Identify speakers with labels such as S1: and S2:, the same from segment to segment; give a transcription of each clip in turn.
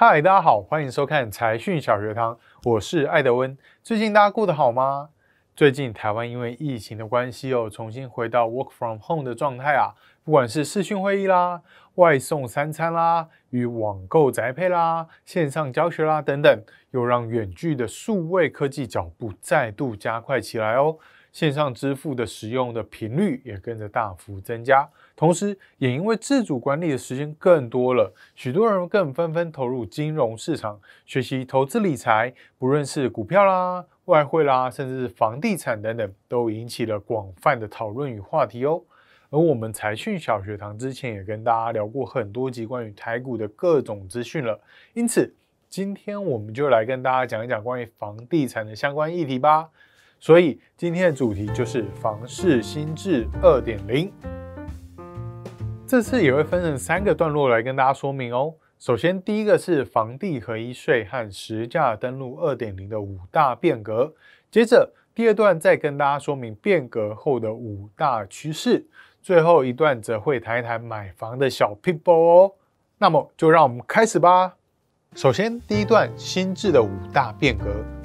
S1: 嗨，大家好，欢迎收看财讯小学堂，我是艾德温。最近大家过得好吗？最近台湾因为疫情的关系哦，重新回到 work from home 的状态啊。不管是视讯会议啦、外送三餐啦、与网购宅配啦、线上教学啦等等，又让远距的数位科技脚步再度加快起来哦。线上支付的使用的频率也跟着大幅增加，同时也因为自主管理的时间更多了，许多人更纷纷投入金融市场学习投资理财，不论是股票啦、外汇啦，甚至是房地产等等，都引起了广泛的讨论与话题哦。而我们财讯小学堂之前也跟大家聊过很多集关于台股的各种资讯了，因此今天我们就来跟大家讲一讲关于房地产的相关议题吧。所以今天的主题就是房市新制二点零。这次也会分成三个段落来跟大家说明哦。首先，第一个是房地合一税和实价登录二点零的五大变革。接着，第二段再跟大家说明变革后的五大趋势。最后一段则会谈一谈买房的小 people 哦。那么，就让我们开始吧。首先，第一段新制的五大变革。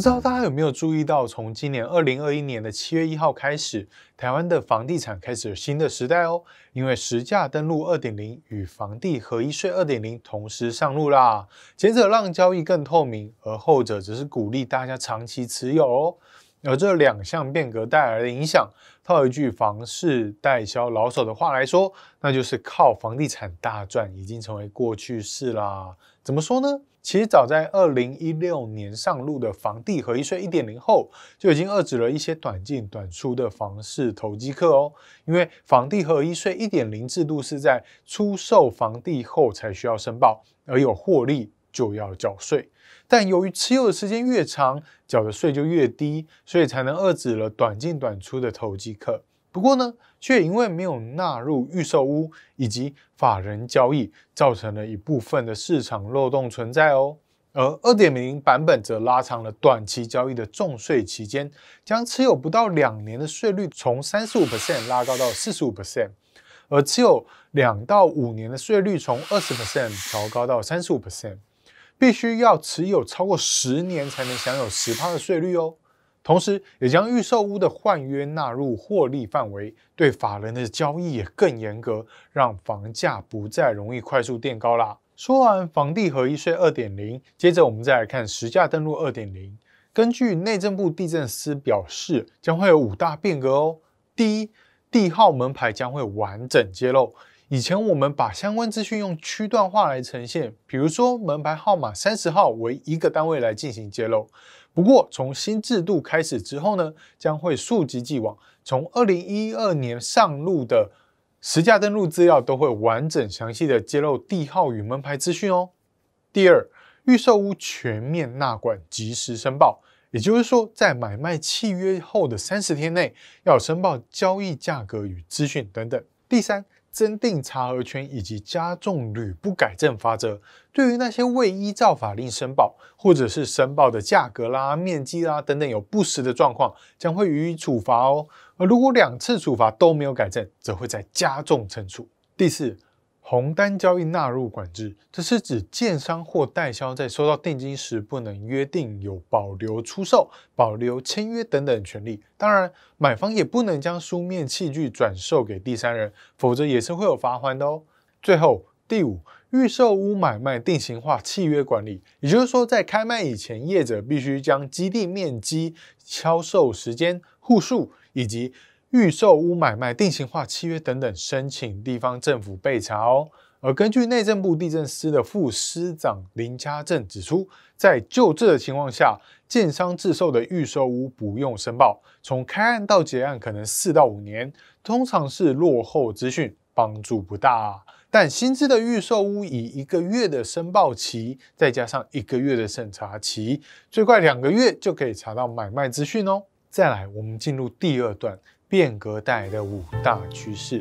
S1: 不知道大家有没有注意到，从今年二零二一年的七月一号开始，台湾的房地产开始有新的时代哦。因为实价登录二点零与房地合一税二点零同时上路啦，前者让交易更透明，而后者则是鼓励大家长期持有哦。而这两项变革带来的影响，套一句房市代销老手的话来说，那就是靠房地产大赚已经成为过去式啦。怎么说呢？其实早在二零一六年上路的房地合一税一点零后，就已经遏制了一些短进短出的房市投机客哦。因为房地合一税一点零制度是在出售房地后才需要申报，而有获利就要缴税。但由于持有的时间越长，缴的税就越低，所以才能遏制了短进短出的投机客。不过呢，却因为没有纳入预售屋以及法人交易，造成了一部分的市场漏洞存在哦。而二点零版本则拉长了短期交易的重税期间，将持有不到两年的税率从三十五 percent 拉高到四十五 percent，而持有两到五年的税率从二十 percent 调高到三十五 percent，必须要持有超过十年才能享有十趴的税率哦。同时，也将预售屋的换约纳入获利范围，对法人的交易也更严格，让房价不再容易快速垫高啦。说完房地合一税二点零，接着我们再来看实价登录二点零。根据内政部地政司表示，将会有五大变革哦。第一，地号门牌将会完整揭露。以前我们把相关资讯用区段化来呈现，比如说门牌号码三十号为一个单位来进行揭露。不过，从新制度开始之后呢，将会溯及既往，从二零一二年上路的实价登录资料都会完整详细的揭露地号与门牌资讯哦。第二，预售屋全面纳管，及时申报，也就是说，在买卖契约后的三十天内要申报交易价格与资讯等等。第三。增订查核权以及加重屡不改正罚则，对于那些未依照法令申报，或者是申报的价格啦、面积啦等等有不实的状况，将会予以处罚哦。而如果两次处罚都没有改正，则会再加重惩处。第四。红单交易纳入管制，这是指建商或代销在收到定金时，不能约定有保留出售、保留签约等等权利。当然，买方也不能将书面契据转售给第三人，否则也是会有罚锾的哦。最后，第五，预售屋买卖定型化契约管理，也就是说，在开卖以前，业者必须将基地面积、销售时间、户数以及预售屋买卖定型化契约等等，申请地方政府备查哦。而根据内政部地震司的副司长林家正指出，在旧制的情况下，建商自售的预售屋不用申报，从开案到结案可能四到五年，通常是落后资讯，帮助不大。但新制的预售屋以一个月的申报期，再加上一个月的审查期，最快两个月就可以查到买卖资讯哦。再来，我们进入第二段。变革带来的五大趋势，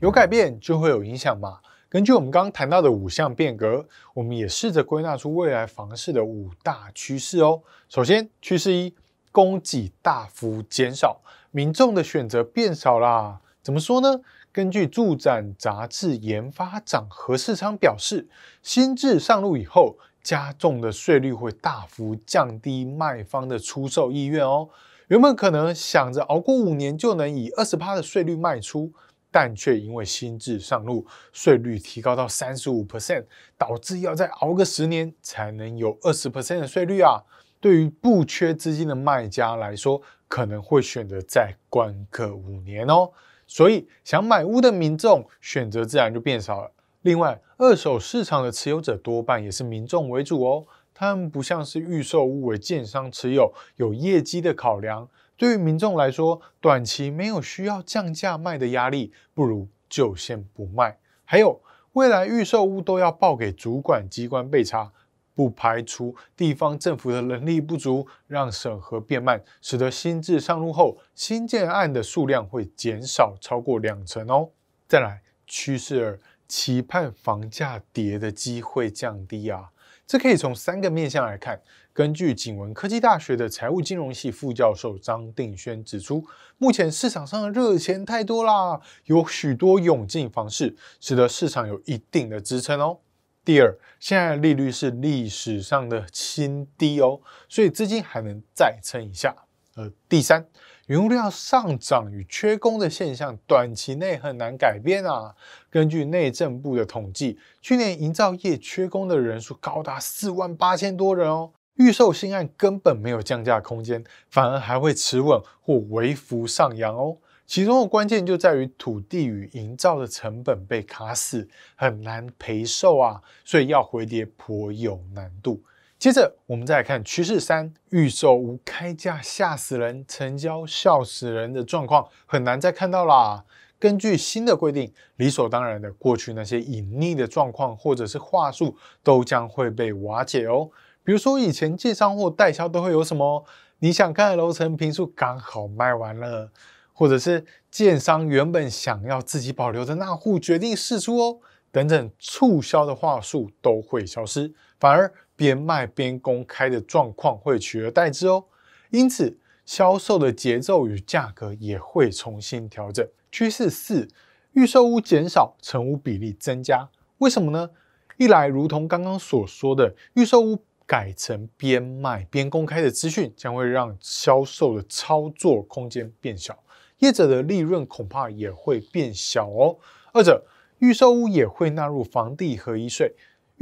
S1: 有改变就会有影响嘛。根据我们刚刚谈到的五项变革，我们也试着归纳出未来房市的五大趋势哦。首先，趋势一，供给大幅减少，民众的选择变少啦。怎么说呢？根据住展杂志研发长何世昌表示，新制上路以后，加重的税率会大幅降低卖方的出售意愿哦。原本可能想着熬过五年就能以二十趴的税率卖出，但却因为新制上路，税率提高到三十五 percent，导致要再熬个十年才能有二十 percent 的税率啊。对于不缺资金的卖家来说，可能会选择再关个五年哦。所以想买屋的民众选择自然就变少了。另外，二手市场的持有者多半也是民众为主哦。他们不像是预售屋为建商持有，有业绩的考量。对于民众来说，短期没有需要降价卖的压力，不如就先不卖。还有，未来预售屋都要报给主管机关备查。不排除地方政府的能力不足，让审核变慢，使得新制上路后，新建案的数量会减少超过两成哦。再来，趋势二，期盼房价跌的机会降低啊。这可以从三个面向来看。根据景文科技大学的财务金融系副教授张定轩指出，目前市场上的热钱太多啦，有许多涌进房市，使得市场有一定的支撑哦。第二，现在利率是历史上的新低哦，所以资金还能再撑一下。呃，第三，原物料上涨与缺工的现象，短期内很难改变啊。根据内政部的统计，去年营造业缺工的人数高达四万八千多人哦，预售新案根本没有降价空间，反而还会持稳或微幅上扬哦。其中的关键就在于土地与营造的成本被卡死，很难赔售啊，所以要回跌颇有难度。接着我们再来看趋势三，预售无开价吓死人，成交笑死人的状况很难再看到啦。根据新的规定，理所当然的，过去那些隐匿的状况或者是话术都将会被瓦解哦。比如说以前建商或代销都会有什么，你想看的楼层平数刚好卖完了。或者是建商原本想要自己保留的那户决定释出哦，等等促销的话术都会消失，反而边卖边公开的状况会取而代之哦。因此，销售的节奏与价格也会重新调整。趋势四，预售屋减少，成屋比例增加。为什么呢？一来，如同刚刚所说的，预售屋改成边卖边公开的资讯，将会让销售的操作空间变小。业者的利润恐怕也会变小哦。二者，预售屋也会纳入房地合一税，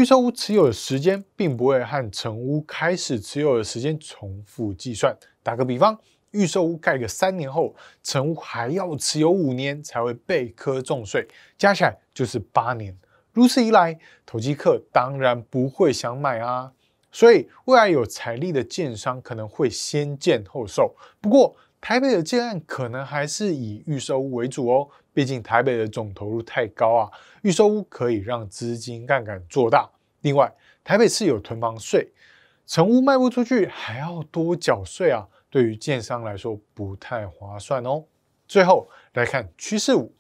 S1: 预售屋持有的时间并不会和成屋开始持有的时间重复计算。打个比方，预售屋盖个三年后，成屋还要持有五年才会被课重税，加起来就是八年。如此一来，投机客当然不会想买啊。所以，未来有财力的建商可能会先建后售。不过，台北的建案可能还是以预售屋为主哦，毕竟台北的总投入太高啊，预售屋可以让资金杠杆做大。另外，台北市有囤房税，成屋卖不出去还要多缴税啊，对于建商来说不太划算哦。最后来看趋势五，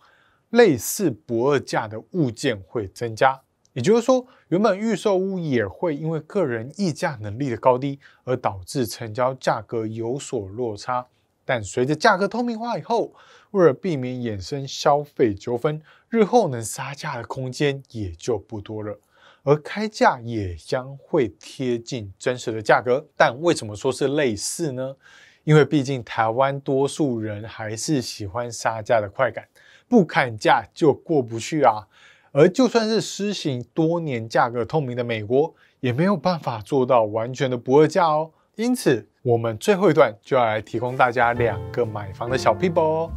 S1: 类似不二价的物件会增加，也就是说，原本预售屋也会因为个人议价能力的高低而导致成交价格有所落差。但随着价格透明化以后，为了避免衍生消费纠纷，日后能杀价的空间也就不多了，而开价也将会贴近真实的价格。但为什么说是类似呢？因为毕竟台湾多数人还是喜欢杀价的快感，不砍价就过不去啊。而就算是施行多年价格透明的美国，也没有办法做到完全的不二价哦。因此，我们最后一段就要来提供大家两个买房的小撇步哦。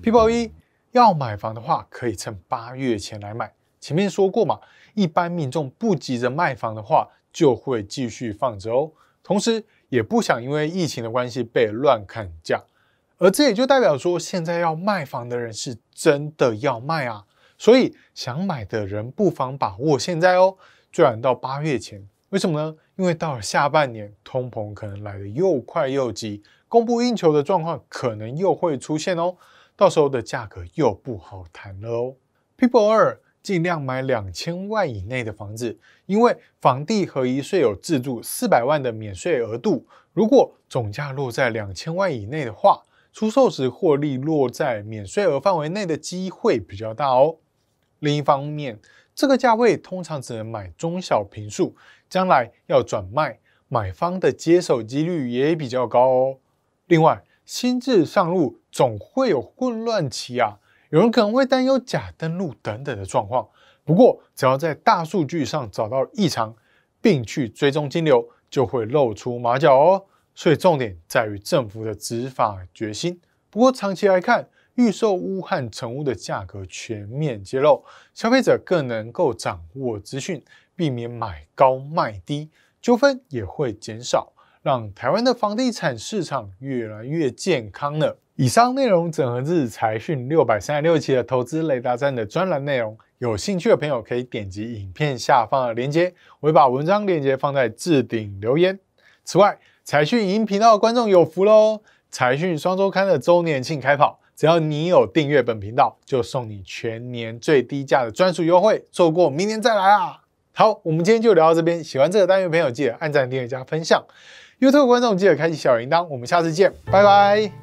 S1: 撇步一，要买房的话，可以趁八月前来买。前面说过嘛，一般民众不急着卖房的话，就会继续放着哦。同时，也不想因为疫情的关系被乱砍价，而这也就代表说，现在要卖房的人是真的要卖啊。所以，想买的人不妨把握现在哦。最晚到八月前，为什么呢？因为到了下半年，通膨可能来得又快又急，供不应求的状况可能又会出现哦。到时候的价格又不好谈了哦。people 二，尽量买两千万以内的房子，因为房地合一税有自住四百万的免税额度，如果总价落在两千万以内的话，出售时获利落在免税额范围内的机会比较大哦。另一方面，这个价位通常只能买中小平数，将来要转卖，买方的接手几率也比较高哦。另外，新制上路总会有混乱期啊。有人可能会担忧假登录等等的状况，不过只要在大数据上找到异常，并去追踪金流，就会露出马脚哦。所以重点在于政府的执法决心。不过长期来看，预售屋和成屋的价格全面揭露，消费者更能够掌握资讯，避免买高卖低，纠纷也会减少，让台湾的房地产市场越来越健康了。以上内容整合自财讯六百三十六期的投资雷达站的专栏内容，有兴趣的朋友可以点击影片下方的链接，我会把文章链接放在置顶留言。此外，财讯影音频道的观众有福喽！财讯双周刊的周年庆开跑，只要你有订阅本频道，就送你全年最低价的专属优惠，错过明年再来啊！好，我们今天就聊到这边，喜欢这个单元的朋友记得按赞、订阅、加分享。YouTube 观众记得开启小铃铛，我们下次见，拜拜。